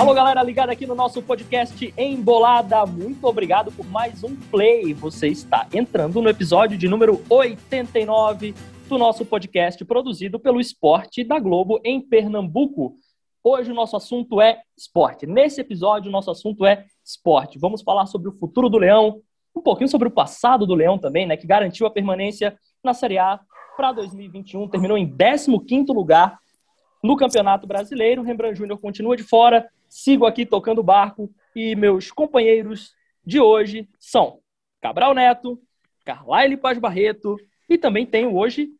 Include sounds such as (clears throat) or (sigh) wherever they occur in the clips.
Alô, galera ligada aqui no nosso podcast Embolada. Muito obrigado por mais um play. Você está entrando no episódio de número 89 do nosso podcast produzido pelo Esporte da Globo em Pernambuco. Hoje o nosso assunto é esporte. Nesse episódio, o nosso assunto é esporte. Vamos falar sobre o futuro do Leão, um pouquinho sobre o passado do Leão também, né, que garantiu a permanência na Série A para 2021, terminou em 15º lugar no Campeonato Brasileiro. Rembrandt Júnior continua de fora, sigo aqui tocando barco e meus companheiros de hoje são Cabral Neto, Carlaile Paz Barreto e também tenho hoje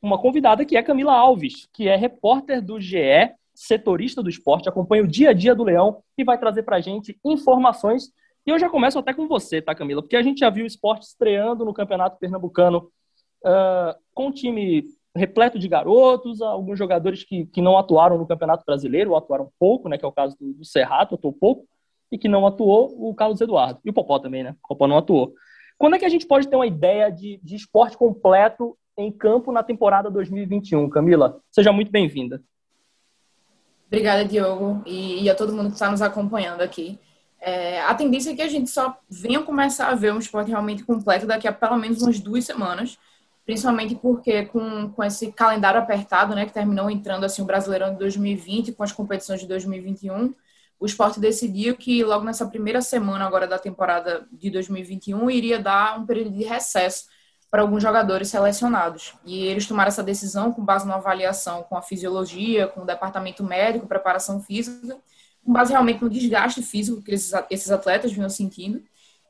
uma convidada que é Camila Alves, que é repórter do GE, setorista do esporte, acompanha o dia a dia do Leão e vai trazer para a gente informações. E eu já começo até com você, tá, Camila? Porque a gente já viu o esporte estreando no Campeonato Pernambucano uh, com um time repleto de garotos, alguns jogadores que, que não atuaram no Campeonato Brasileiro, ou atuaram pouco, né, que é o caso do, do Serrato, atuou pouco, e que não atuou o Carlos Eduardo. E o Popó também, né? O Popó não atuou. Quando é que a gente pode ter uma ideia de, de esporte completo em campo na temporada 2021? Camila, seja muito bem-vinda. Obrigada, Diogo, e, e, a todo mundo que está nos acompanhando aqui. É, a tendência é que a gente só venha começar a ver um esporte realmente completo daqui a pelo menos umas duas semanas, principalmente porque com, com esse calendário apertado, né, que terminou entrando assim o Brasileirão de 2020 com as competições de 2021, o esporte decidiu que logo nessa primeira semana agora da temporada de 2021 iria dar um período de recesso para alguns jogadores selecionados. E eles tomaram essa decisão com base numa avaliação com a fisiologia, com o departamento médico, preparação física, com base realmente no desgaste físico que esses atletas vinham sentindo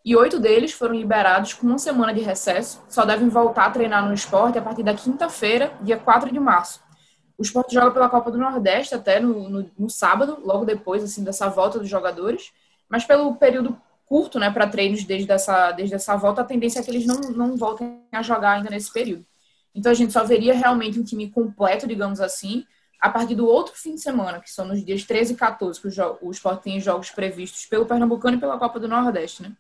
e oito deles foram liberados com uma semana de recesso, só devem voltar a treinar no esporte a partir da quinta-feira, dia 4 de março. O esporte joga pela Copa do Nordeste até no, no, no, sábado, logo depois assim dessa volta dos jogadores, mas pelo período curto né, para treinos desde essa, desde essa volta, a tendência é que eles não, não voltem a jogar ainda nesse período. Então a gente só veria realmente um time completo, digamos assim, a partir do outro fim de semana, que são nos dias 13 e 14, que o, o esporte tem jogos previstos pelo Pernambucano e pela Copa do Nordeste, né?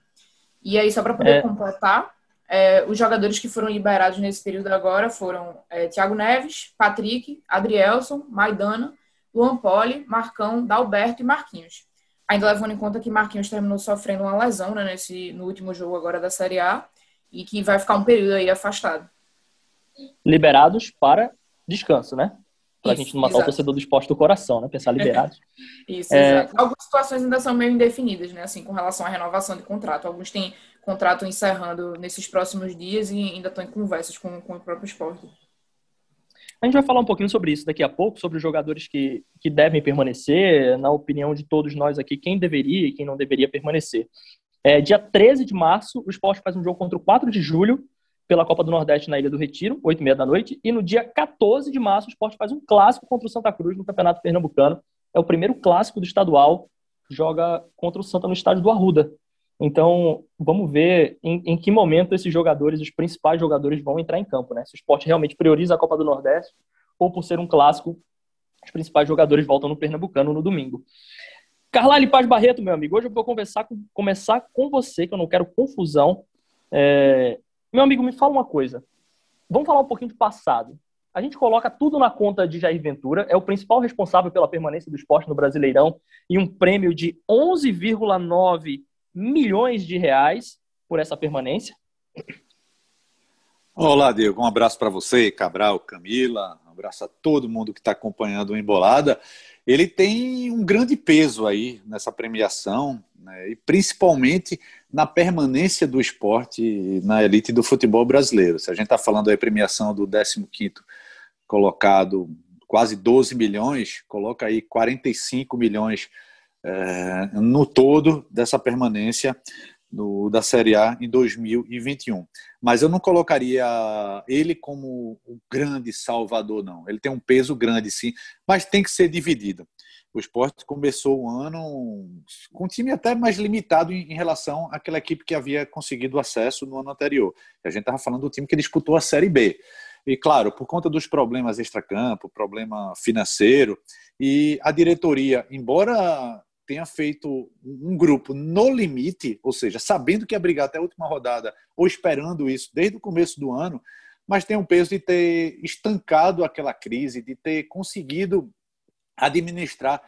E aí, só para poder é. completar, é, os jogadores que foram liberados nesse período agora foram é, Thiago Neves, Patrick, Adrielson, Maidana, Luan Poli, Marcão, Dalberto e Marquinhos. Ainda levando em conta que Marquinhos terminou sofrendo uma lesão né, nesse, no último jogo agora da Série A e que vai ficar um período aí afastado. Liberados para descanso, né? Para a gente não matar exato. o torcedor do esporte do coração, né? Pensar liberados. (laughs) Isso, é... exato. Algumas situações ainda são meio indefinidas, né? Assim, com relação à renovação de contrato. Alguns têm contrato encerrando nesses próximos dias e ainda estão em conversas com, com o próprio esporte. A gente vai falar um pouquinho sobre isso daqui a pouco, sobre os jogadores que, que devem permanecer, na opinião de todos nós aqui, quem deveria e quem não deveria permanecer. É, dia 13 de março, o esporte faz um jogo contra o 4 de julho, pela Copa do Nordeste na Ilha do Retiro, 8 e meia da noite. E no dia 14 de março, o esporte faz um clássico contra o Santa Cruz no Campeonato Pernambucano. É o primeiro clássico do estadual. Joga contra o Santa no estádio do Arruda. Então, vamos ver em, em, que momento esses jogadores, os principais jogadores, vão entrar em campo. Né? Se o esporte realmente prioriza a Copa do Nordeste, ou por ser um clássico, os principais jogadores voltam no Pernambucano no domingo. Carlyle Paz Barreto, meu amigo, hoje eu vou conversar com, começar com você, que eu não quero confusão. É, meu amigo, me fala uma coisa. Vamos falar um pouquinho de passado. A gente coloca tudo na conta de Jair Ventura, é o principal responsável pela permanência do esporte no Brasileirão e um prêmio de 11,9 milhões de reais por essa permanência. Olá, Diego. Um abraço para você, Cabral, Camila. Um abraço a todo mundo que está acompanhando o Embolada. Ele tem um grande peso aí nessa premiação, né, e principalmente na permanência do esporte na elite do futebol brasileiro. Se a gente está falando aí premiação do 15º colocado, quase 12 milhões, coloca aí 45 milhões é, no todo dessa permanência do, da Série A em 2021. Mas eu não colocaria ele como o grande salvador, não. Ele tem um peso grande, sim, mas tem que ser dividido o esporte começou o ano com um time até mais limitado em, relação àquela equipe que havia conseguido acesso no ano anterior. A gente estava falando do time que disputou a Série B. E, claro, por conta dos problemas extracampo, problema financeiro, e a diretoria, embora tenha feito um grupo no limite, ou seja, sabendo que ia brigar até a última rodada, ou esperando isso desde o começo do ano, mas tem um peso de ter estancado aquela crise, de ter conseguido administrar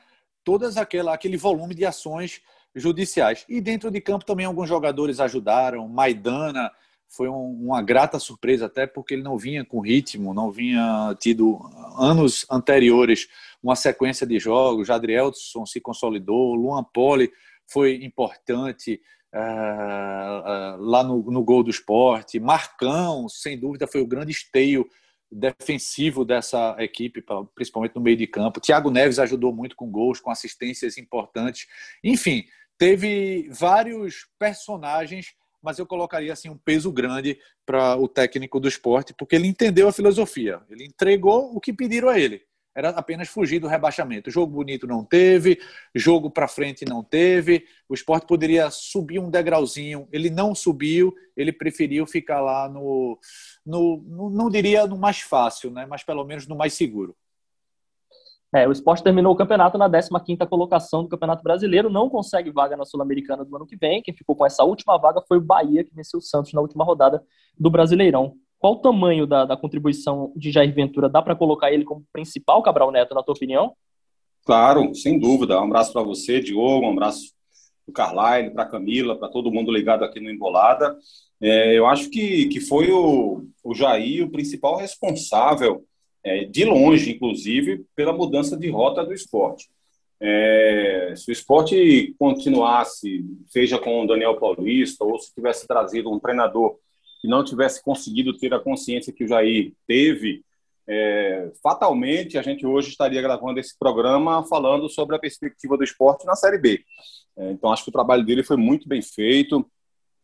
todas aquela aquele volume de ações judiciais. E dentro de campo também alguns jogadores ajudaram. Maidana foi um, uma grata surpresa, até porque ele não vinha com ritmo, não vinha tido anos anteriores uma sequência de jogos. Jadrielson se consolidou, Luan Poli foi importante uh, uh, lá no, no gol do esporte. Marcão, sem dúvida, foi o grande esteio defensivo dessa equipe, principalmente no meio de campo. Thiago Neves ajudou muito com gols, com assistências importantes. Enfim, teve vários personagens, mas eu colocaria assim um peso grande para o técnico do esporte, porque ele entendeu a filosofia, ele entregou o que pediram a ele. Era apenas fugir do rebaixamento. Jogo bonito não teve, jogo para frente não teve. O esporte poderia subir um degrauzinho. Ele não subiu, ele preferiu ficar lá no, no, no não diria no mais fácil, né? mas pelo menos no mais seguro. É, o esporte terminou o campeonato na 15ª colocação do Campeonato Brasileiro, não consegue vaga na Sul-Americana do ano que vem. Quem ficou com essa última vaga foi o Bahia, que venceu o Santos na última rodada do Brasileirão. Qual o tamanho da, da contribuição de Jair Ventura? Dá para colocar ele como principal, Cabral Neto, na tua opinião? Claro, sem dúvida. Um abraço para você, Diogo, um abraço para o Carlyle, para Camila, para todo mundo ligado aqui no Embolada. É, eu acho que, que foi o, o Jair o principal responsável é, de longe, inclusive, pela mudança de rota do esporte. É, se o esporte continuasse, seja com o Daniel Paulista, ou se tivesse trazido um treinador que não tivesse conseguido ter a consciência que o Jair teve, é, fatalmente a gente hoje estaria gravando esse programa falando sobre a perspectiva do esporte na Série B. É, então, acho que o trabalho dele foi muito bem feito,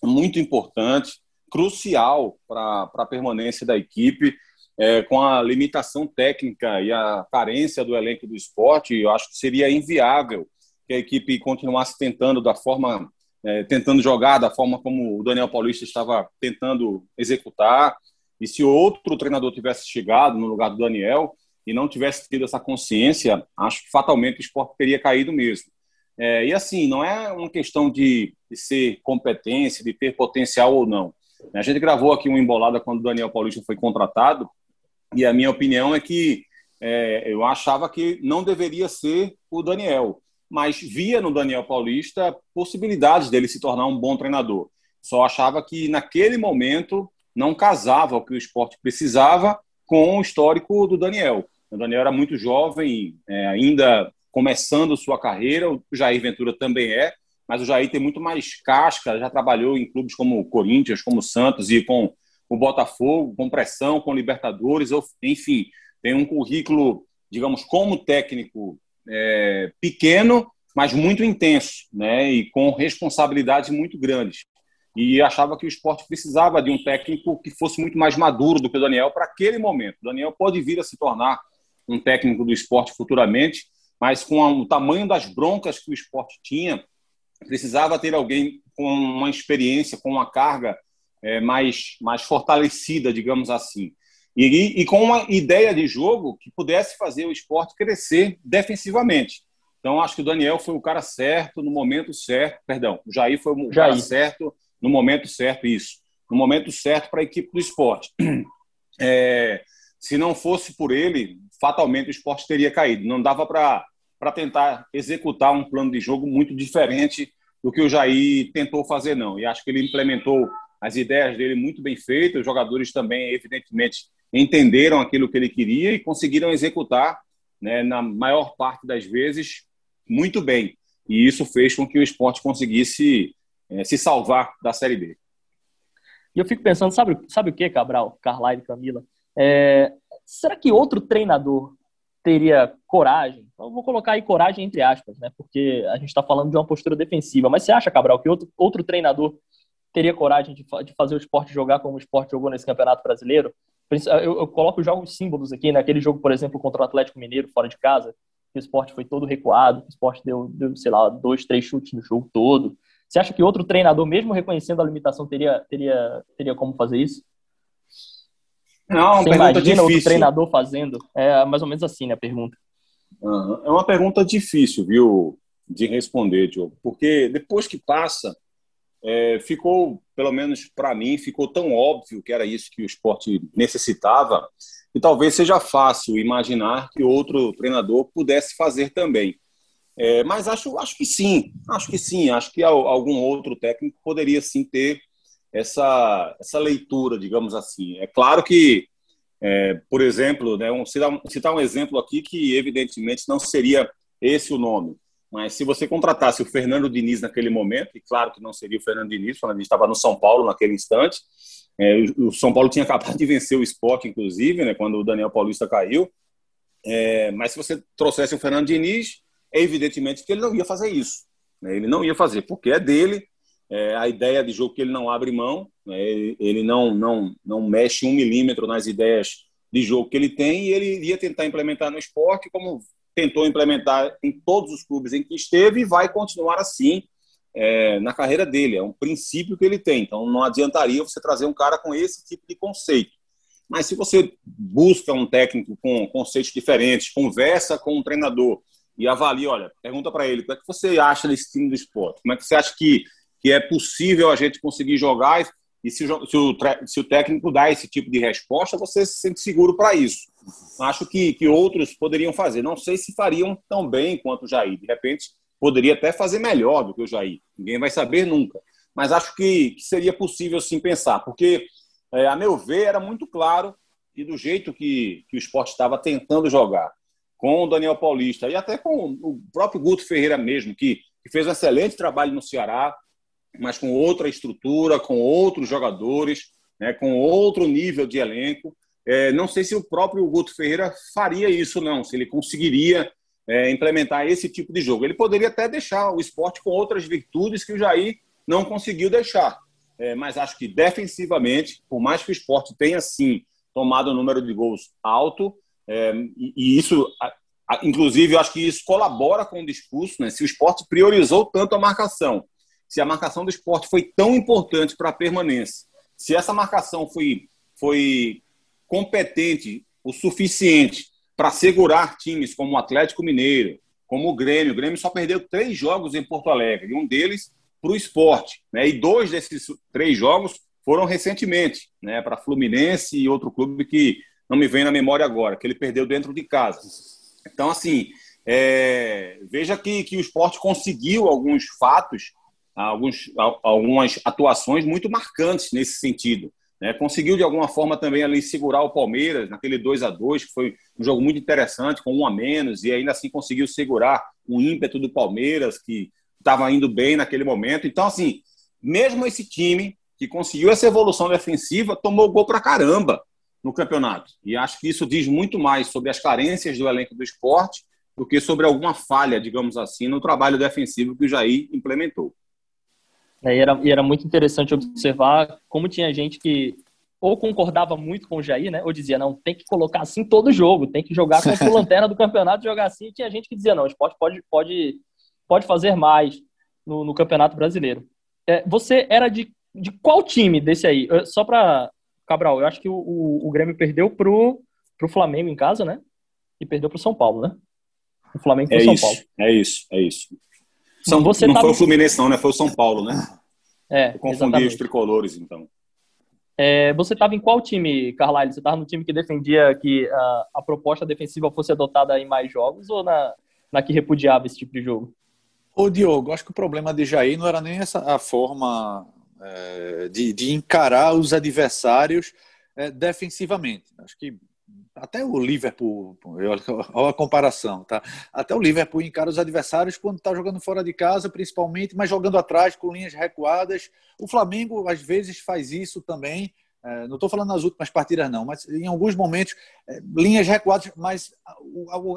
muito importante, crucial para a permanência da equipe é, com a limitação técnica e a carência do elenco do esporte, eu acho que seria inviável que a equipe continuasse tentando da forma, é, tentando jogar da forma como o Daniel Paulista estava tentando executar. E se outro treinador tivesse chegado no lugar do Daniel e não tivesse tido essa consciência, acho que fatalmente o esporte teria caído mesmo. É, e assim, não é uma questão de, de ser competência, de ter potencial ou não. A gente gravou aqui uma embolada quando o Daniel Paulista foi contratado e a minha opinião é que é, eu achava que não deveria ser o Daniel, mas via no Daniel Paulista possibilidades dele se tornar um bom treinador. Só achava que naquele momento não casava o que o esporte precisava com o histórico do Daniel. O Daniel era muito jovem, é, ainda começando sua carreira, o Jair Ventura também é, mas o Jair tem muito mais casca, já trabalhou em clubes como o Corinthians, como o Santos e com o Botafogo, com pressão, com Libertadores, enfim, tem um currículo, digamos, como técnico é, pequeno, mas muito intenso, né? E com responsabilidades muito grandes. E achava que o esporte precisava de um técnico que fosse muito mais maduro do que o Daniel para aquele momento. O Daniel pode vir a se tornar um técnico do esporte futuramente, mas com o tamanho das broncas que o esporte tinha, precisava ter alguém com uma experiência, com uma carga é, mais, mais fortalecida, digamos assim. E, e, com uma ideia de jogo que pudesse fazer o esporte crescer defensivamente. Então, acho que o Daniel foi o cara certo no momento certo. Perdão, o Jair foi o Jair. cara certo no momento certo, isso. No momento certo para a equipe do esporte. (clears throat) É, se não fosse por ele, fatalmente o esporte teria caído. Não dava para tentar executar um plano de jogo muito diferente do que o Jair tentou fazer, não. E acho que ele implementou as ideias dele muito bem feitas, os jogadores também, evidentemente, entenderam aquilo que ele queria e conseguiram executar, né, na maior parte das vezes, muito bem. E isso fez com que o esporte conseguisse é, se salvar da Série B. E eu fico pensando, sabe, sabe o que, Cabral, Carlyle e Camila? É, será que outro treinador teria coragem? Eu vou colocar aí coragem entre aspas, né? Porque a gente está falando de uma postura defensiva. Mas você acha, Cabral, que outro, outro treinador teria coragem de, de fazer o esporte jogar como o esporte jogou nesse Campeonato Brasileiro. Eu, eu coloco já os símbolos aqui, naquele né? jogo, por exemplo, contra o Atlético Mineiro, fora de casa, que o esporte foi todo recuado, o esporte deu, deu, sei lá, dois, três chutes no jogo todo. Você acha que outro treinador, mesmo reconhecendo a limitação, teria, teria, teria como fazer isso? Não, Você imagina difícil. outro treinador fazendo? É mais ou menos assim, né, a pergunta. É uma pergunta difícil, viu, de responder, Diogo, porque depois que passa é, ficou, pelo menos para mim, ficou tão óbvio que era isso que o esporte necessitava, e talvez seja fácil imaginar que outro treinador pudesse fazer também. É, mas acho, acho que sim, acho que sim, acho que algum outro técnico poderia sim ter essa, essa leitura, digamos assim. É claro que, é, por exemplo, né, um, citar, um, citar um exemplo aqui que evidentemente não seria esse o nome, mas se você contratasse o Fernando Diniz naquele momento, e claro que não seria o Fernando Diniz, o Fernando Diniz estava no São Paulo naquele instante, é, o, São Paulo tinha acabado de vencer o Sport, inclusive, né, quando o Daniel Paulista caiu, é, mas se você trouxesse o Fernando Diniz, é evidentemente que ele não ia fazer isso. Né? Ele não ia fazer, porque é dele, é, a ideia de jogo que ele não abre mão, né? ele não, não, não mexe um milímetro nas ideias de jogo que ele tem e ele iria tentar implementar no esporte, como tentou implementar em todos os clubes em que esteve e vai continuar assim é, na carreira dele. É um princípio que ele tem. Então não adiantaria você trazer um cara com esse tipo de conceito. Mas se você busca um técnico com conceitos diferentes, conversa com um treinador e avalia, olha, pergunta para ele, o que é que você acha desse time do esporte? Como é que você acha que, que é possível a gente conseguir jogar e se, se, o, se o técnico dá esse tipo de resposta, você se sente seguro para isso. Acho que, que outros poderiam fazer. Não sei se fariam tão bem quanto o Jair. De repente, poderia até fazer melhor do que o Jair. Ninguém vai saber nunca. Mas acho que, que seria possível sim pensar, porque, é, a meu ver, era muito claro e do jeito que, que o esporte estava tentando jogar, com o Daniel Paulista e até com o próprio Guto Ferreira mesmo, que, que fez um excelente trabalho no Ceará, mas com outra estrutura, com outros jogadores, né, com outro nível de elenco. É, não sei se o próprio Guto Ferreira faria isso, não, se ele conseguiria é, implementar esse tipo de jogo. Ele poderia até deixar o esporte com outras virtudes que o Jair não conseguiu deixar. É, mas acho que defensivamente, por mais que o esporte tenha sim tomado um número de gols alto, é, e, e, isso, inclusive, eu acho que isso colabora com o discurso, né? Se o esporte priorizou tanto a marcação se a marcação do esporte foi tão importante para a permanência, se essa marcação foi, foi competente o suficiente para segurar times como o Atlético Mineiro, como o Grêmio. O Grêmio só perdeu três jogos em Porto Alegre, e um deles para o esporte. Né? E dois desses três jogos foram recentemente, né? para Fluminense e outro clube que não me vem na memória agora, que ele perdeu dentro de casa. Então, assim, é... veja que, que o esporte conseguiu alguns fatos alguns, algumas atuações muito marcantes nesse sentido. Né? Conseguiu, de alguma forma, também ali segurar o Palmeiras naquele 2 a 2 que foi um jogo muito interessante, com um a menos, e ainda assim conseguiu segurar o ímpeto do Palmeiras, que estava indo bem naquele momento. Então, assim, mesmo esse time que conseguiu essa evolução defensiva, tomou gol para caramba no campeonato. E acho que isso diz muito mais sobre as carências do elenco do esporte do que sobre alguma falha, digamos assim, no trabalho defensivo que o Jair implementou. E era, e era muito interessante observar como tinha gente que ou concordava muito com o Jair, né? Ou dizia, não, tem que colocar assim todo jogo, tem que jogar com a (laughs) lanterna do campeonato, jogar assim. E tinha gente que dizia, não, o esporte pode, pode, pode fazer mais no, no Campeonato Brasileiro. É, você era de, de qual time desse aí? Só para Cabral, eu acho que o, o, o, Grêmio perdeu pro, pro Flamengo em casa, né? E perdeu pro São Paulo, né? O Flamengo pro é São isso, Paulo. É isso, é isso. São, você não tava... foi o Fluminense, não, né? Foi o São Paulo, né? É. Eu confundi exatamente. os tricolores, então. É, você estava em qual time, Carlyle? Você estava no time que defendia que a, a, proposta defensiva fosse adotada em mais jogos ou na, na que repudiava esse tipo de jogo? Ô, Diogo, acho que o problema de Jair não era nem essa a forma é, de, de, encarar os adversários é, defensivamente. Acho que até o Liverpool, (laughs) olha a comparação, tá? Até o Liverpool encara os adversários quando está jogando fora de casa, principalmente, mas jogando atrás com linhas recuadas. O Flamengo às vezes faz isso também. É, não estou falando nas últimas partidas não, mas em alguns momentos é, linhas recuadas. Mas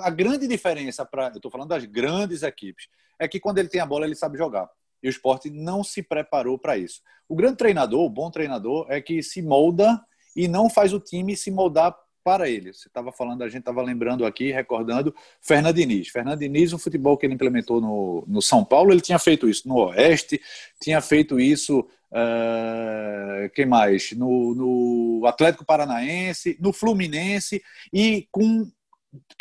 a grande diferença para, eu estou falando das grandes equipes, é que quando ele tem a bola ele sabe jogar. E o esporte não se preparou para isso. O grande treinador, o bom treinador, é que se molda e não faz o time se moldar para ele. Você estava falando, a gente estava lembrando aqui, recordando, Fernando Diniz. Fernando Diniz, o futebol que ele implementou no, no São Paulo, ele tinha feito isso no Oeste, tinha feito isso, uh, quem mais? No, no Atlético Paranaense, no Fluminense, e com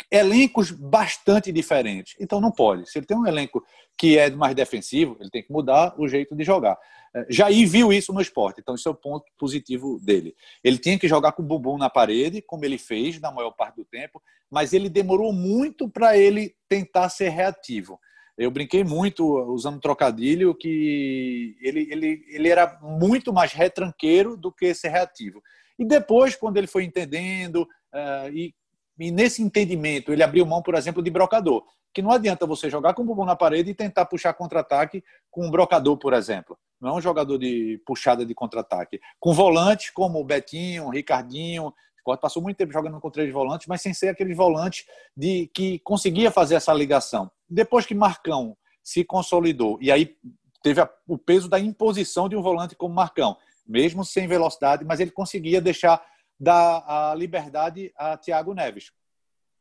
elencos bastante diferentes. Então não pode. Se ele tem um elenco que é mais defensivo, ele tem que mudar o jeito de jogar. É, Jair viu isso no esporte, então isso é o ponto positivo dele. Ele tinha que jogar com o bumbum na parede, como ele fez na maior parte do tempo, mas ele demorou muito para ele tentar ser reativo. Eu brinquei muito usando trocadilho que ele, ele, ele era muito mais retranqueiro do que ser reativo. E depois, quando ele foi entendendo, uh, e, e, nesse entendimento, ele abriu mão, por exemplo, de brocador. Que não adianta você jogar com o bumbum na parede e tentar puxar contra-ataque com um brocador, por exemplo. Não é um jogador de puxada de contra-ataque. Com volantes como o Betinho, o Ricardinho, o passou muito tempo jogando com três volantes, mas sem ser aqueles volantes de que conseguia fazer essa ligação. Depois que Marcão se consolidou, e aí teve a, o peso da imposição de um volante como Marcão, mesmo sem velocidade, mas ele conseguia deixar dar a liberdade a Thiago Neves.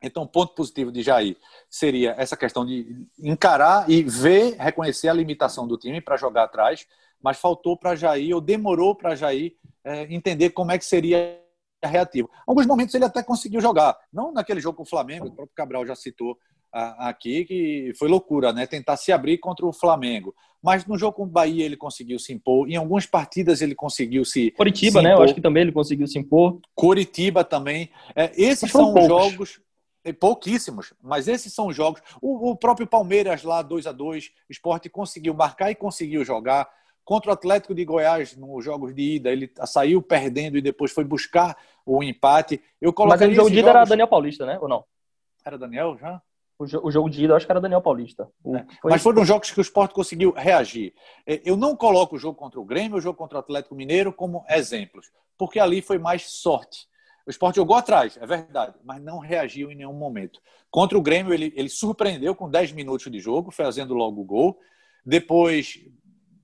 Então, ponto positivo de Jair seria essa questão de encarar e ver, reconhecer a limitação do time para jogar atrás, mas faltou para Jair, ou demorou para Jair é, entender como é que seria reativo. Alguns momentos ele até conseguiu jogar, não naquele jogo com o Flamengo, o próprio Cabral já citou aqui, que foi loucura, né? Tentar se abrir contra o Flamengo. Mas no jogo com o Bahia ele conseguiu se impor. Em algumas partidas ele conseguiu se. Curitiba, se né? Eu acho que também ele conseguiu se impor. Curitiba também. É, esses são poucos. jogos. É, pouquíssimos, mas esses são jogos. O, o próprio Palmeiras lá, 2 a 2 o esporte conseguiu marcar e conseguiu jogar. Contra o Atlético de Goiás, nos jogos de ida, ele saiu perdendo e depois foi buscar o empate. Eu Mas o jogo de ida jogos... era Daniel Paulista, né? Ou não? Era Daniel já? O, jogo de ida, eu acho que era Daniel Paulista. É. Foi... Mas foram jogos que o esporte conseguiu reagir. É, eu não coloco o jogo contra o Grêmio, o jogo contra o Atlético Mineiro como exemplos, porque ali foi mais sorte. O esporte jogou atrás, é verdade, mas não reagiu em nenhum momento. Contra o Grêmio, ele, ele surpreendeu com 10 minutos de jogo, fazendo logo o gol. Depois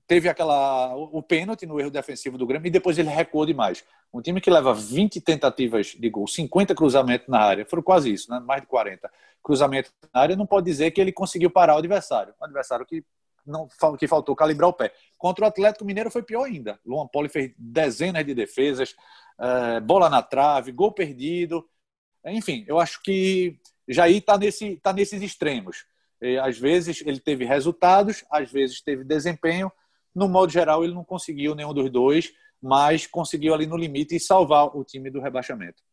teve aquela o, pênalti no erro defensivo do Grêmio e depois ele recuou demais. Um time que leva 20 tentativas de gol, 50 cruzamentos na área, foram quase isso, né? mais de 40 cruzamentos na área, não pode dizer que ele conseguiu parar o adversário. O adversário que não que faltou calibrar o pé. Contra o Atlético Mineiro foi pior ainda. Luan Poli fez dezenas de defesas, é, bola na trave, gol perdido. Enfim, eu acho que Jair está nesse, tá nesses extremos. E, às vezes ele teve resultados, às vezes teve desempenho, no modo geral, ele não conseguiu nenhum dos dois, mas conseguiu ali no limite e salvar o time do rebaixamento.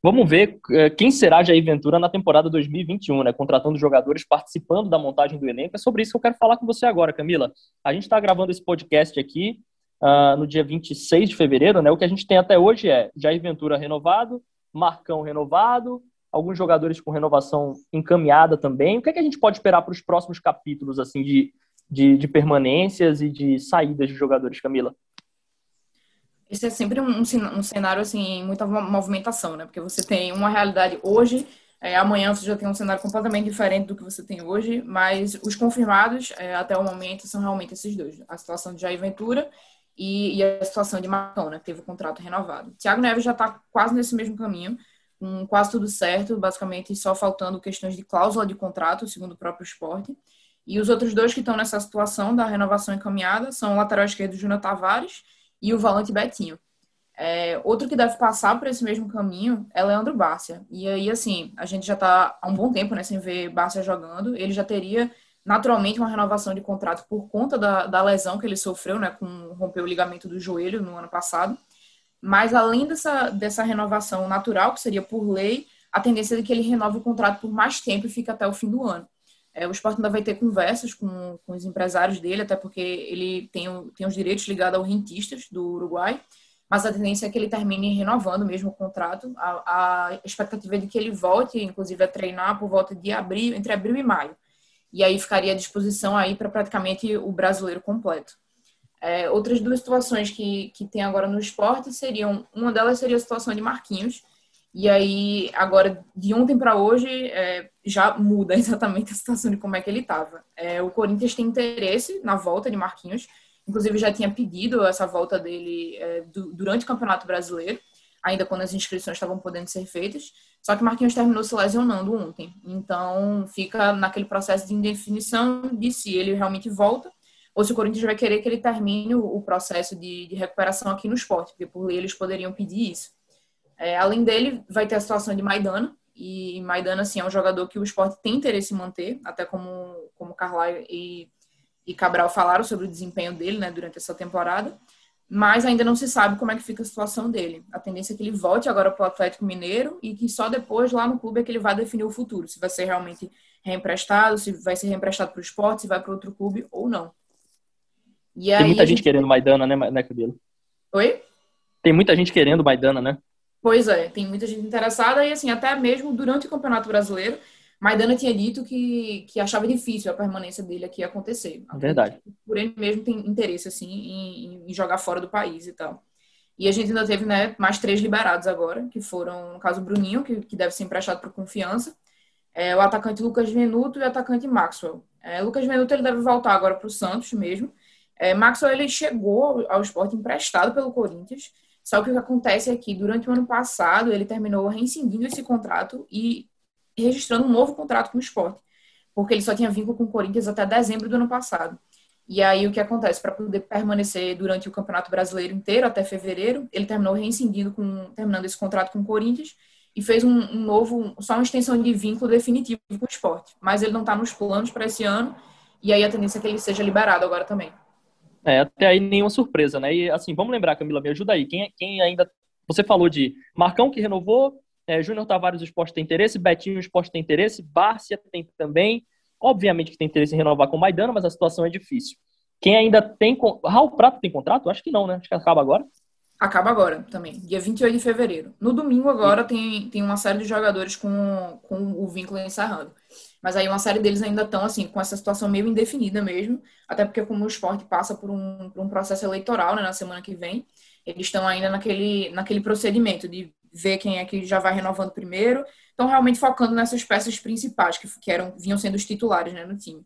Vamos ver eh, quem será Jair Ventura na temporada 2021, né? Contratando jogadores, participando da montagem do elenco. É sobre isso que eu quero falar com você agora, Camila. A gente está gravando esse podcast aqui uh, no dia 26 de fevereiro, né? O que a gente tem até hoje é Jair Ventura renovado, Marcão renovado, alguns jogadores com renovação encaminhada também. O que, é que a gente pode esperar para os próximos capítulos, assim, de de, de permanências e de saídas de jogadores, Camila? Esse é sempre um, um cenário, assim, muita movimentação, né? Porque você tem uma realidade hoje, é, amanhã você já tem um cenário completamente diferente do que você tem hoje, mas os confirmados é, até o momento são realmente esses dois: a situação de Jair Ventura e, e a situação de Marcão, né, que teve o contrato renovado. Thiago Neves já está quase nesse mesmo caminho, com quase tudo certo, basicamente só faltando questões de cláusula de contrato, segundo o próprio esporte. E os outros dois que estão nessa situação da renovação encaminhada são o lateral esquerdo Júnior Tavares e o volante Betinho. É, outro que deve passar por esse mesmo caminho é Leandro Bárcia. E aí, assim, a gente já está há um bom tempo né, sem ver Bárcia jogando. Ele já teria naturalmente uma renovação de contrato por conta da, da lesão que ele sofreu, né, com romper o ligamento do joelho no ano passado. Mas além dessa, dessa renovação natural, que seria por lei, a tendência é que ele renove o contrato por mais tempo e fique até o fim do ano. É, o esporte ainda vai ter conversas com, com os empresários dele, até porque ele tem, tem os direitos ligados ao rentistas do Uruguai, mas a tendência é que ele termine renovando mesmo o contrato. A, a expectativa é de que ele volte, inclusive, a treinar por volta de abril, entre abril e maio. E aí ficaria à disposição aí para praticamente o brasileiro completo. É, outras duas situações que, que tem agora no esporte seriam, uma delas seria a situação de Marquinhos, e aí, agora, de ontem para hoje, é, já muda (laughs) exatamente a situação de como é que ele estava. É, o Corinthians tem interesse na volta de Marquinhos, inclusive já tinha pedido essa volta dele é, do, durante o Campeonato Brasileiro, ainda quando as inscrições estavam podendo ser feitas. Só que Marquinhos terminou se lesionando ontem. Então, fica naquele processo de indefinição de se ele realmente volta ou se o Corinthians vai querer que ele termine o, o processo de, de recuperação aqui no esporte, porque por lei eles poderiam pedir isso. É, além dele, vai ter a situação de Maidana, e Maidana, assim, é um jogador que o esporte tem interesse em manter, até como, como Carlyle e, e Cabral falaram sobre o desempenho dele, né, durante essa temporada. mas ainda não se sabe como é que fica a situação dele. A tendência é que ele volte agora para o Atlético Mineiro e que só depois, lá no clube, é que ele vai definir o futuro, se vai ser realmente reemprestado, se vai ser reemprestado para o esporte, se vai para outro clube ou não. E Tem muita gente, gente querendo Maidana, né, né, Cabelo? Oi? Tem muita gente querendo Maidana, né? Pois é, tem muita gente interessada e, assim, até mesmo durante o Campeonato Brasileiro, Maidana tinha dito que, que achava difícil a permanência dele aqui acontecer. É verdade. Por ele mesmo tem interesse, assim, em, em, jogar fora do país e tal. E a gente ainda teve, né, mais três liberados agora, que foram, no caso, o Bruninho, que, que deve ser emprestado por confiança, é, o atacante Lucas Venuto e o atacante Maxwell. É, Lucas Venuto, ele deve voltar agora para o Santos mesmo. É, Maxwell, ele chegou ao esporte emprestado pelo Corinthians, só que o que acontece é que, durante o ano passado, ele terminou rescindindo esse contrato e registrando um novo contrato com o esporte, porque ele só tinha vínculo com o Corinthians até dezembro do ano passado. E aí o que acontece? Para poder permanecer durante o Campeonato Brasileiro inteiro, até fevereiro, ele terminou reincidindo com, terminando esse contrato com o Corinthians e fez um, um novo, só uma extensão de vínculo definitivo com o esporte. Mas ele não está nos planos para esse ano, e aí a tendência é que ele seja liberado agora também. É, até aí nenhuma surpresa, né? E assim, vamos lembrar, Camila, me ajuda aí. Quem, quem ainda. Você falou de Marcão que renovou, é, Júnior Tavares, o esporte tem interesse, Betinho, o esporte tem interesse, Bárcia tem também. Obviamente que tem interesse em renovar com Maidana, mas a situação é difícil. Quem ainda tem. Raul Prato tem contrato? Acho que não, né? Acho que acaba agora. Acaba agora também, dia 28 de fevereiro. No domingo agora tem, tem uma série de jogadores com, com o vínculo encerrando. Mas aí uma série deles ainda estão assim, com essa situação meio indefinida mesmo, até porque como o esporte passa por um, por um processo eleitoral né, na semana que vem, eles estão ainda naquele, naquele procedimento de ver quem é que já vai renovando primeiro. Estão realmente focando nessas peças principais que, que eram, vinham sendo os titulares né, no time.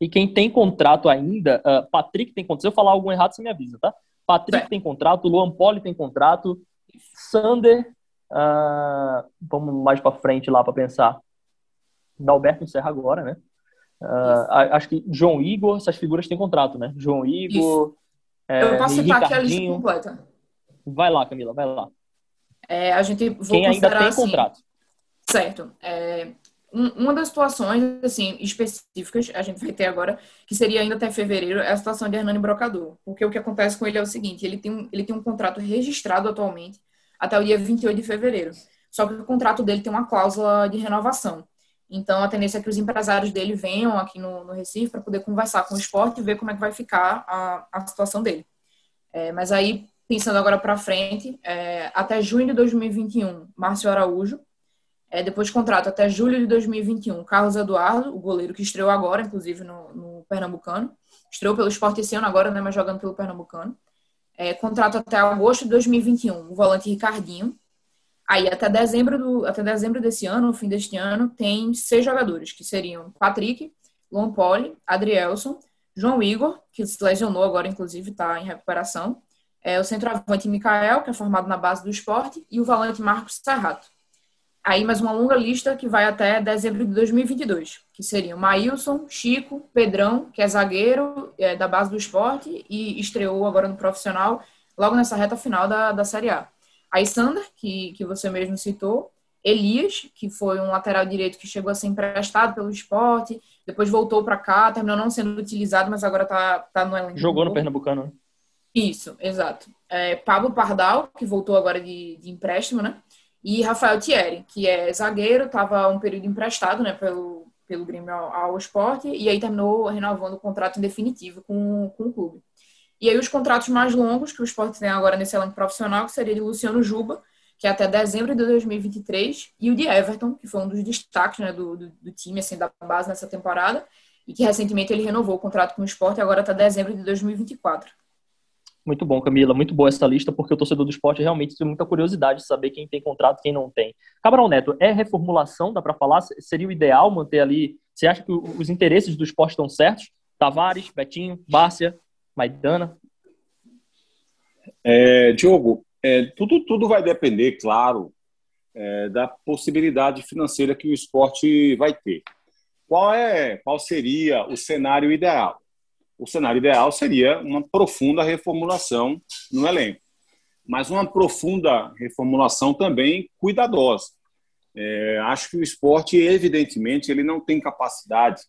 E quem tem contrato ainda, uh, Patrick tem contrato. Se eu falar algum errado, você me avisa, tá? Patrick é. tem contrato, Luan Poli tem contrato, Sander, uh, vamos mais para frente lá para pensar. Dalberto encerra agora, né? Uh, acho que João Igor, essas figuras têm contrato, né? João Igor. É, eu posso citar aqui a lista completa. Vai lá, Camila, vai lá. É, a gente Quem ainda tem assim, contrato. Certo. É, um, uma das situações assim específicas a gente vai ter agora, que seria ainda até fevereiro, é a situação de Hernani Brocador. Porque o que acontece com ele é o seguinte, ele tem um, ele tem um contrato registrado atualmente até o dia 28 de fevereiro. Só que o contrato dele tem uma cláusula de renovação. Então, a tendência é que os empresários dele venham aqui no, no Recife para poder conversar com o esporte e ver como é que vai ficar a, a situação dele. É, mas aí, pensando agora para frente, é, até junho de 2021, Márcio Araújo. É, depois de contrato até julho de 2021, Carlos Eduardo, o goleiro que estreou agora, inclusive, no, no Pernambucano. Estreou pelo esporte esse ano agora, né, mas jogando pelo Pernambucano. É, contrato até agosto de 2021, o volante Ricardinho. Aí, até dezembro, do, até dezembro desse ano, no fim deste ano, tem seis jogadores, que seriam Patrick, Luan Poli, Adrielson, João Igor, que se lesionou agora, inclusive, está em recuperação, é, o centroavante Mikael, que é formado na base do esporte, e o volante Marcos Serrato. Aí mais uma longa lista que vai até dezembro de 2022, que seriam Maílson, Chico, Pedrão, que é zagueiro é, da base do esporte e estreou agora no profissional, logo nessa reta final da, da Série A. Aí Sander, que, que você mesmo citou, Elias, que foi um lateral direito que chegou a ser emprestado pelo esporte, depois voltou para cá, terminou não sendo utilizado, mas agora está tá no elenco. Jogou no Pernambucano, né? Isso, exato. É, Pablo Pardal, que voltou agora de, de empréstimo, né? E Rafael Thierry, que é zagueiro, estava um período emprestado, né, pelo, pelo Grêmio ao, ao esporte, e aí terminou renovando o contrato em definitivo com, com o clube. E aí os contratos mais longos que o esporte tem agora nesse elenco profissional, que seria de Luciano Juba, que é até dezembro de 2023, e o de Everton, que foi um dos destaques né, do, do, do, time, assim, da base nessa temporada, e que recentemente ele renovou o contrato com o esporte agora está dezembro de 2024. Muito bom, Camila. Muito boa essa lista, porque o torcedor do esporte realmente tem muita curiosidade de saber quem tem contrato e quem não tem. Cabral Neto, é reformulação? Dá para falar? Seria o ideal manter ali? Você acha que os interesses do esporte estão certos? Tavares, Betinho, Bárcia, Maidana? É, Diogo, é, tudo, tudo vai depender, claro, é, da possibilidade financeira que o esporte vai ter. Qual é, qual seria o cenário ideal? o cenário ideal seria uma profunda reformulação no elenco, mas uma profunda reformulação também cuidadosa. É, acho que o esporte, evidentemente, ele não tem capacidade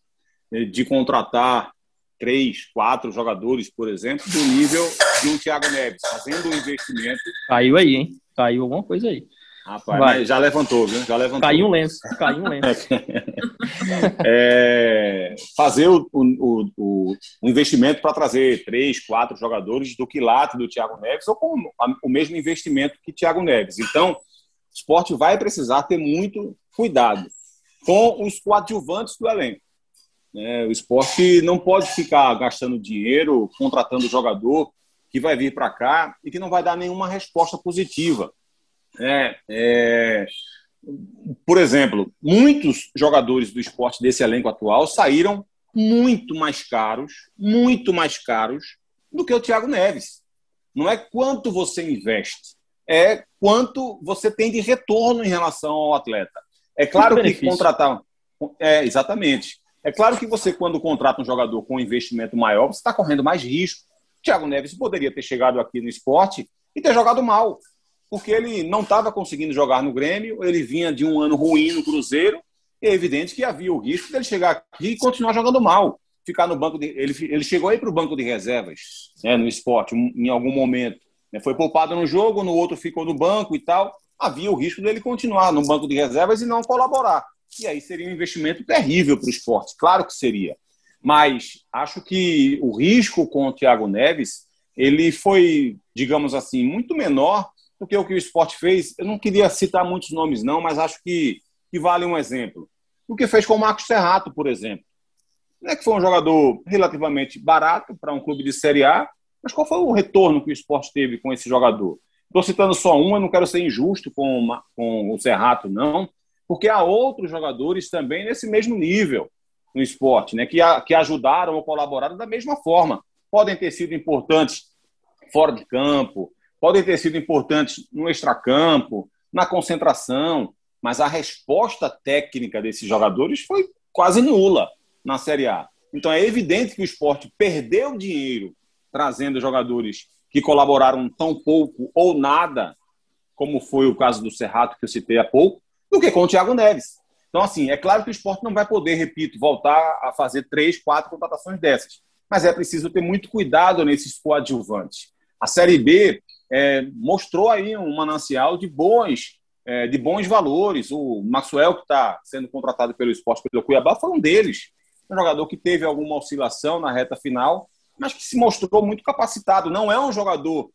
né, de contratar três, quatro jogadores, por exemplo, do nível de um Thiago Neves fazendo um investimento. Caiu aí, hein? Caiu alguma coisa aí. Rapaz, já levantou, viu? Já levantou. Caiu um lenço, caiu um lenço. (laughs) é, fazer o, o, o, o investimento para trazer três, quatro jogadores do quilate do Thiago Neves ou com o mesmo investimento que Thiago Neves. Então, o esporte vai precisar ter muito cuidado com os coadjuvantes do elenco. É, o esporte não pode ficar gastando dinheiro, contratando jogador que vai vir para cá e que não vai dar nenhuma resposta positiva. É, é, por exemplo, muitos jogadores do esporte desse elenco atual saíram muito mais caros, muito mais caros do que o Thiago Neves. Não é quanto você investe, é quanto você tem de retorno em relação ao atleta. É claro que contratar. É, exatamente. É claro que você, quando contrata um jogador com um investimento maior, você está correndo mais risco. Thiago Neves poderia ter chegado aqui no esporte e ter jogado mal porque ele não estava conseguindo jogar no Grêmio, ele vinha de um ano ruim no Cruzeiro, e é evidente que havia o risco dele chegar aqui e continuar jogando mal. Ficar no banco de, ele, ele chegou aí para o banco de reservas né, no esporte em algum momento. Né, foi poupado no jogo, no outro ficou no banco e tal. Havia o risco dele continuar no banco de reservas e não colaborar. E aí seria um investimento terrível para o esporte, claro que seria. Mas acho que o risco com o Thiago Neves ele foi, digamos assim, muito menor porque o que o esporte fez, eu não queria citar muitos nomes, não, mas acho que, que vale um exemplo. O que fez com o Marcos Serrato, por exemplo. Não é que foi um jogador relativamente barato para um clube de Série A, mas qual foi o retorno que o esporte teve com esse jogador? Estou citando só um, eu não quero ser injusto com, com o Serrato, não, porque há outros jogadores também nesse mesmo nível no esporte, né, que, a, que ajudaram ou colaboraram da mesma forma. Podem ter sido importantes fora de campo, podem ter sido importantes no extracampo, na concentração, mas a resposta técnica desses jogadores foi quase nula na Série A. Então é evidente que o esporte perdeu dinheiro trazendo jogadores que colaboraram tão pouco ou nada, como foi o caso do Serrato que eu citei há pouco, do que com o Thiago Neves. Então, assim, é claro que o esporte não vai poder, repito, voltar a fazer três, quatro contratações dessas. Mas é preciso ter muito cuidado nesses coadjuvantes. A Série B é, mostrou aí um manancial de bons, é, de bons valores. O Maxwell, que está sendo contratado pelo esporte pelo Cuiabá, foi um deles. Um jogador que teve alguma oscilação na reta final, mas que se mostrou muito capacitado. Não é um jogador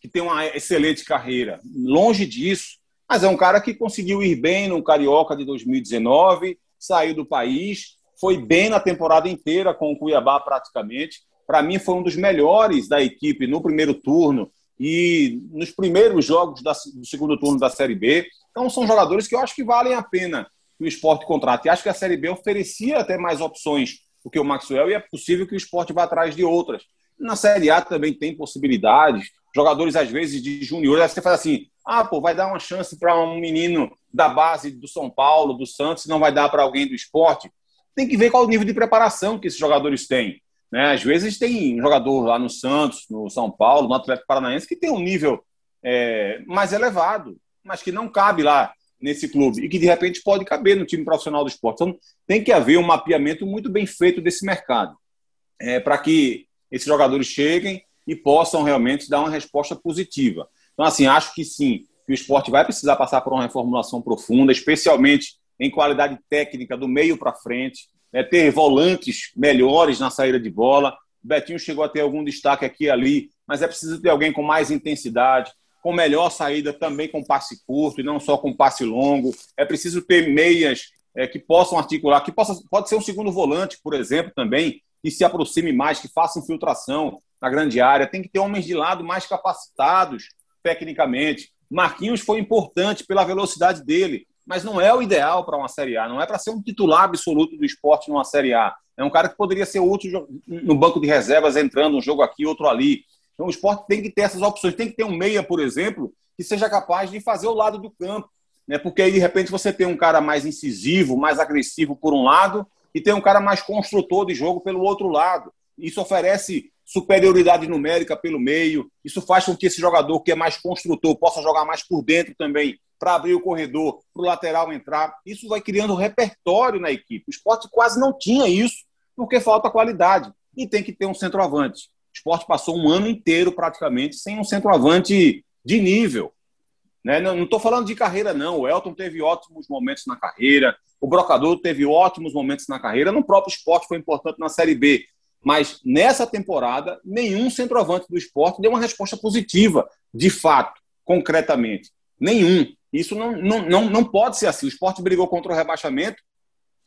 que tem uma excelente carreira, longe disso, mas é um cara que conseguiu ir bem no Carioca de 2019, saiu do país, foi bem na temporada inteira com o Cuiabá praticamente. Para mim, foi um dos melhores da equipe no primeiro turno e nos primeiros jogos do segundo turno da Série B. Então, são jogadores que eu acho que valem a pena que o esporte contrate. E acho que a Série B oferecia até mais opções do que o Maxwell e é possível que o esporte vá atrás de outras. Na Série A também tem possibilidades. Jogadores, às vezes, de juniores, você faz assim: ah, pô, vai dar uma chance para um menino da base do São Paulo, do Santos, não vai dar para alguém do esporte. Tem que ver qual o nível de preparação que esses jogadores têm. Né? Às vezes tem jogador lá no Santos, no São Paulo, no Atlético Paranaense, que tem um nível é, mais elevado, mas que não cabe lá nesse clube e que de repente pode caber no time profissional do esporte. Então tem que haver um mapeamento muito bem feito desse mercado é, para que esses jogadores cheguem e possam realmente dar uma resposta positiva. Então, assim, acho que sim, que o esporte vai precisar passar por uma reformulação profunda, especialmente em qualidade técnica do meio para frente é, ter volantes melhores na saída de bola. O Betinho chegou a ter algum destaque aqui e ali, mas é preciso ter alguém com mais intensidade, com melhor saída também com passe curto e não só com passe longo. É preciso ter meias é, que possam articular, que possa, pode ser um segundo volante, por exemplo, também, que se aproxime mais, que faça infiltração na grande área. Tem que ter homens de lado mais capacitados tecnicamente. Marquinhos foi importante pela velocidade dele, mas não é o ideal para uma Série A, não é para ser um titular absoluto do esporte numa Série A. É um cara que poderia ser útil no banco de reservas, entrando um jogo aqui, outro ali. Então o esporte tem que ter essas opções. Tem que ter um meia, por exemplo, que seja capaz de fazer o lado do campo. Né? Porque aí, de repente, você tem um cara mais incisivo, mais agressivo por um lado, e tem um cara mais construtor de jogo pelo outro lado. Isso oferece superioridade numérica pelo meio. Isso faz com que esse jogador que é mais construtor possa jogar mais por dentro também para abrir o corredor, para o lateral entrar. Isso vai criando repertório na equipe. O esporte quase não tinha isso, porque falta qualidade. E tem que ter um centroavante. O esporte passou um ano inteiro praticamente sem um centroavante de nível. Né? Não estou falando de carreira, não. O Elton teve ótimos momentos na carreira, o Brocador teve ótimos momentos na carreira, no próprio esporte foi importante na Série B. Mas nessa temporada, nenhum centroavante do esporte deu uma resposta positiva, de fato, concretamente. Nenhum. Isso não, não, não, não pode ser assim. O esporte brigou contra o rebaixamento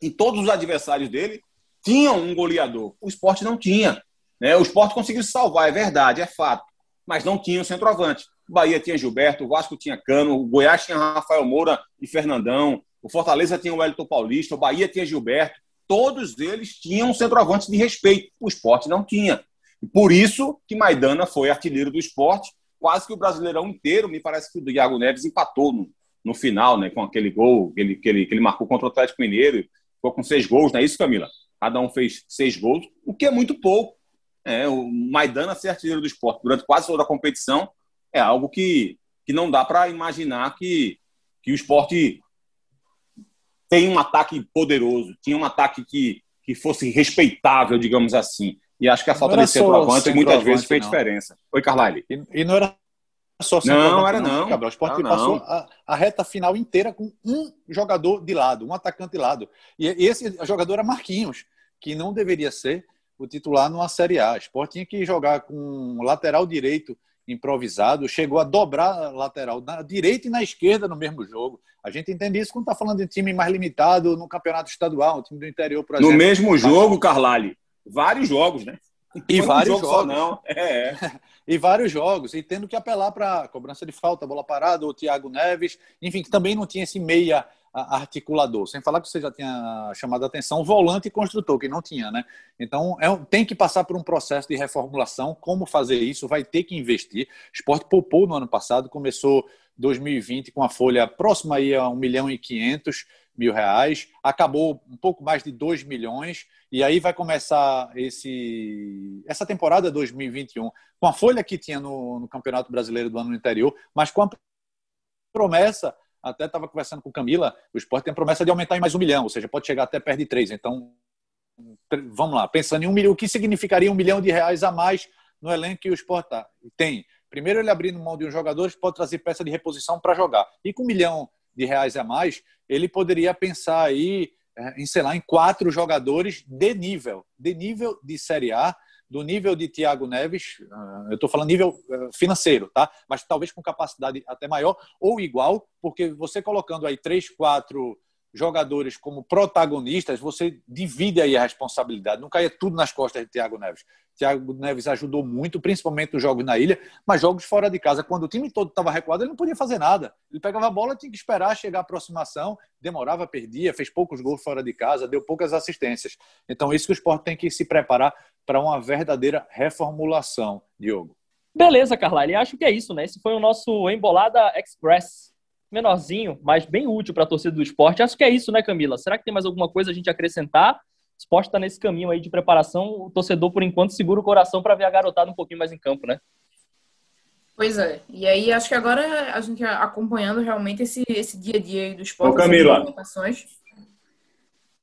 e todos os adversários dele tinham um goleador. O esporte não tinha. Né? O esporte conseguiu se salvar, é verdade, é fato. Mas não tinha o centroavante. Bahia tinha Gilberto, o Vasco tinha Cano, o Goiás tinha Rafael Moura e Fernandão, o Fortaleza tinha o Wellington Paulista, o Bahia tinha Gilberto. Todos eles tinham centroavante de respeito. O esporte não tinha. Por isso que Maidana foi artilheiro do esporte. Quase que o Brasileirão inteiro, me parece que o Iago Neves empatou no, no final, né, com aquele gol que ele, que, ele, que ele marcou contra o Atlético Mineiro. Ficou com seis gols, não é isso, Camila? Cada um fez seis gols, o que é muito pouco. É, o Maidana ser artilheiro do esporte durante quase toda a competição é algo que, que não dá para imaginar que, que o esporte tem um ataque poderoso, tinha um ataque que, que fosse respeitável, digamos assim. E acho que a falta de centroavante muitas vezes fez não. diferença. Oi, Carlyle. E, e não era só Não, era não. não. O esporte passou a, a, reta final inteira com um jogador de lado, um atacante de lado. E esse jogador era Marquinhos, que não deveria ser o titular numa Série A. O esporte tinha que jogar com lateral direito improvisado, chegou a dobrar a lateral na direita e na esquerda no mesmo jogo. A gente entende isso quando está falando de time mais limitado no campeonato estadual, um time do interior, por exemplo. No mesmo jogo, Carlali, vários jogos, né? E vários jogo jogos. não. É, é. (laughs) e vários jogos. E tendo que apelar para cobrança de falta, bola parada, o Thiago Neves, enfim, que também não tinha esse meia articulador. Sem falar que você já tinha chamado a atenção, volante e construtor, que não tinha, né? Então, é, tem que passar por um processo de reformulação. Como fazer isso? Vai ter que investir. O esporte poupou no ano passado, começou 2020 com a folha próxima aí a 1 milhão e 500 mil reais, acabou um pouco mais de 2 milhões, e aí vai começar esse, essa temporada 2021 com a folha que tinha no, no Campeonato Brasileiro do ano anterior, mas com a promessa até estava conversando com Camila, o esporte tem a promessa de aumentar em mais um milhão, ou seja, pode chegar até perto de três. Então, vamos lá, pensando em um milhão, o que significaria um milhão de reais a mais no elenco que o esporte tá? tem? Primeiro, ele abrindo mão de um jogador, pode trazer peça de reposição para jogar. E com um milhão de reais a mais, ele poderia pensar aí eh, em, sei lá, em quatro jogadores de nível, de nível de Série A, do nível de Thiago Neves, ah, eu estou falando nível eh, financeiro, tá? Mas talvez com capacidade até maior ou igual, porque você colocando aí três, quatro jogadores como protagonistas, você divide aí a responsabilidade. Não caia tudo nas costas de Thiago Neves. Thiago Neves ajudou muito, principalmente nos jogos na ilha, mas jogos fora de casa, quando o time todo estava recuado, ele não podia fazer nada. Ele pegava a bola, tinha que esperar chegar a aproximação, demorava, perdia, fez poucos gols fora de casa, deu poucas assistências. Então, isso que o esporte tem que se preparar para uma verdadeira reformulação, Diogo. Beleza, Carlyle. Acho que é isso, né? Esse foi o nosso Embolada Express. Menorzinho, mas bem útil para a torcida do esporte. Acho que é isso, né, Camila? Será que tem mais alguma coisa a gente acrescentar? O esporte está nesse caminho aí de preparação. O torcedor, por enquanto, segura o coração para ver a garotada um pouquinho mais em campo, né? Pois é. E aí, acho que agora a gente acompanhando realmente esse, esse dia a dia do esporte. Ô, Camila.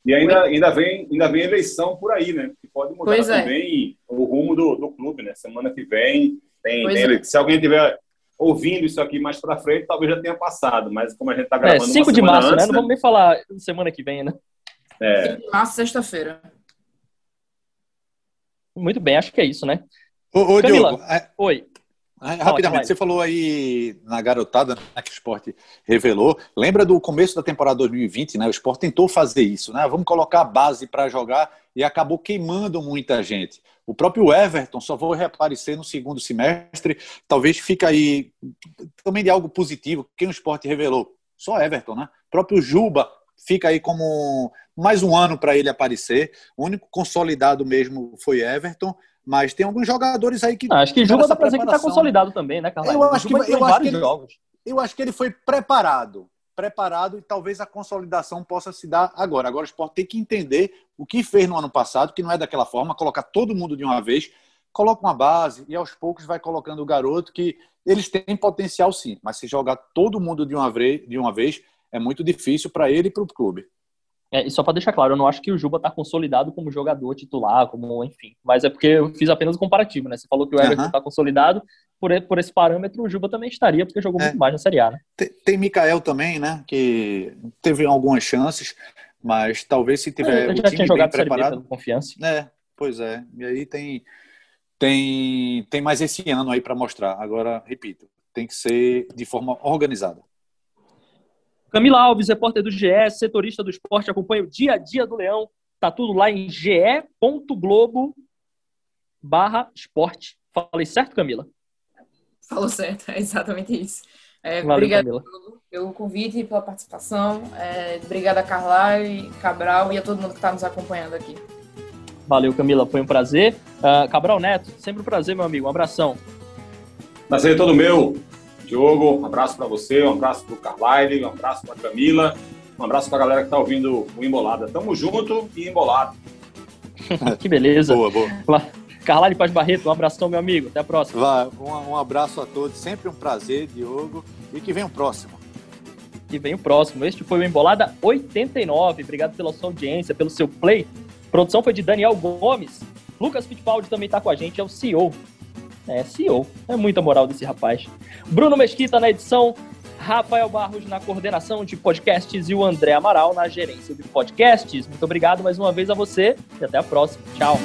E ainda, ainda, vem, ainda vem eleição por aí, né? Que pode mudar pois é. também é. o rumo do, do clube, né? Semana que vem tem, tem é. Se alguém tiver ouvindo isso aqui mais para frente, talvez já tenha passado, mas como a gente está é, gravando. É, 5 de março, antes, né? Não vamos nem falar semana que vem, né? É. 5 de março, sexta-feira. Muito bem, acho que é isso, né? Ô, ô Camila, Diogo, é... oi. Rapidamente, você falou aí na garotada né, que o esporte revelou. Lembra do começo da temporada 2020, né? O esporte tentou fazer isso, né? Vamos colocar a base para jogar e acabou queimando muita gente. O próprio Everton só vai reaparecer no segundo semestre. Talvez fique aí também de algo positivo. Quem o esporte revelou? Só Everton, né? O próprio Juba fica aí como mais um ano para ele aparecer. O único consolidado mesmo foi Everton. Mas tem alguns jogadores aí que. Ah, acho que Juba dá pra dizer que tá consolidado também, né, Carlos? Eu acho que, eu acho que ele, eu acho que ele foi preparado. Preparado e talvez a consolidação possa se dar agora. Agora o esporte tem que entender o que fez no ano passado, que não é daquela forma, colocar todo mundo de uma vez, coloca uma base e aos poucos vai colocando o garoto que eles têm potencial sim, mas se jogar todo mundo de uma vez, de uma vez é muito difícil para ele e para o clube. É, e só para deixar claro, eu não acho que o Juba está consolidado como jogador titular, como enfim. Mas é porque eu fiz apenas um comparativo, né? Você falou que o Everton está uhum. consolidado, por, por esse parâmetro, o Juba também estaria, porque jogou é. muito mais na Série A, né? Tem, tem Mikael também, né? Que teve algumas chances, mas talvez se tiver. É, o tinha jogado preparado, confiança. É, pois é. E aí tem, tem, tem mais esse ano aí para mostrar. Agora, repito, tem que ser de forma organizada. Camila Alves, repórter do GE, setorista do esporte, acompanha o dia a dia do Leão. Tá tudo lá em ge.globo barra esporte. Falei certo, Camila? Falou certo, (laughs) é exatamente isso. É, Valeu, obrigada pelo convite e pela participação. É, obrigada, Carlai, Cabral e a todo mundo que está nos acompanhando aqui. Valeu, Camila, foi um prazer. Uh, Cabral Neto, sempre um prazer, meu amigo. Um abração. Prazer é todo meu. Diogo, um abraço para você, um abraço para o Carlyle, um abraço para Camila, um abraço para a galera que está ouvindo o Embolada. Tamo junto e embolado. (laughs) que beleza. Boa, boa. Carlyle Paz Barreto, um abração, meu amigo. Até a próxima. Vai, um, um abraço a todos. Sempre um prazer, Diogo. E que venha o próximo. Que venha o próximo. Este foi o Embolada 89. Obrigado pela sua audiência, pelo seu play. A produção foi de Daniel Gomes. Lucas Fittipaldi também está com a gente, é o CEO é, CEO. É muita moral desse rapaz. Bruno Mesquita na edição, Rafael Barros na coordenação de podcasts e o André Amaral na gerência de podcasts. Muito obrigado mais uma vez a você e até a próxima. Tchau.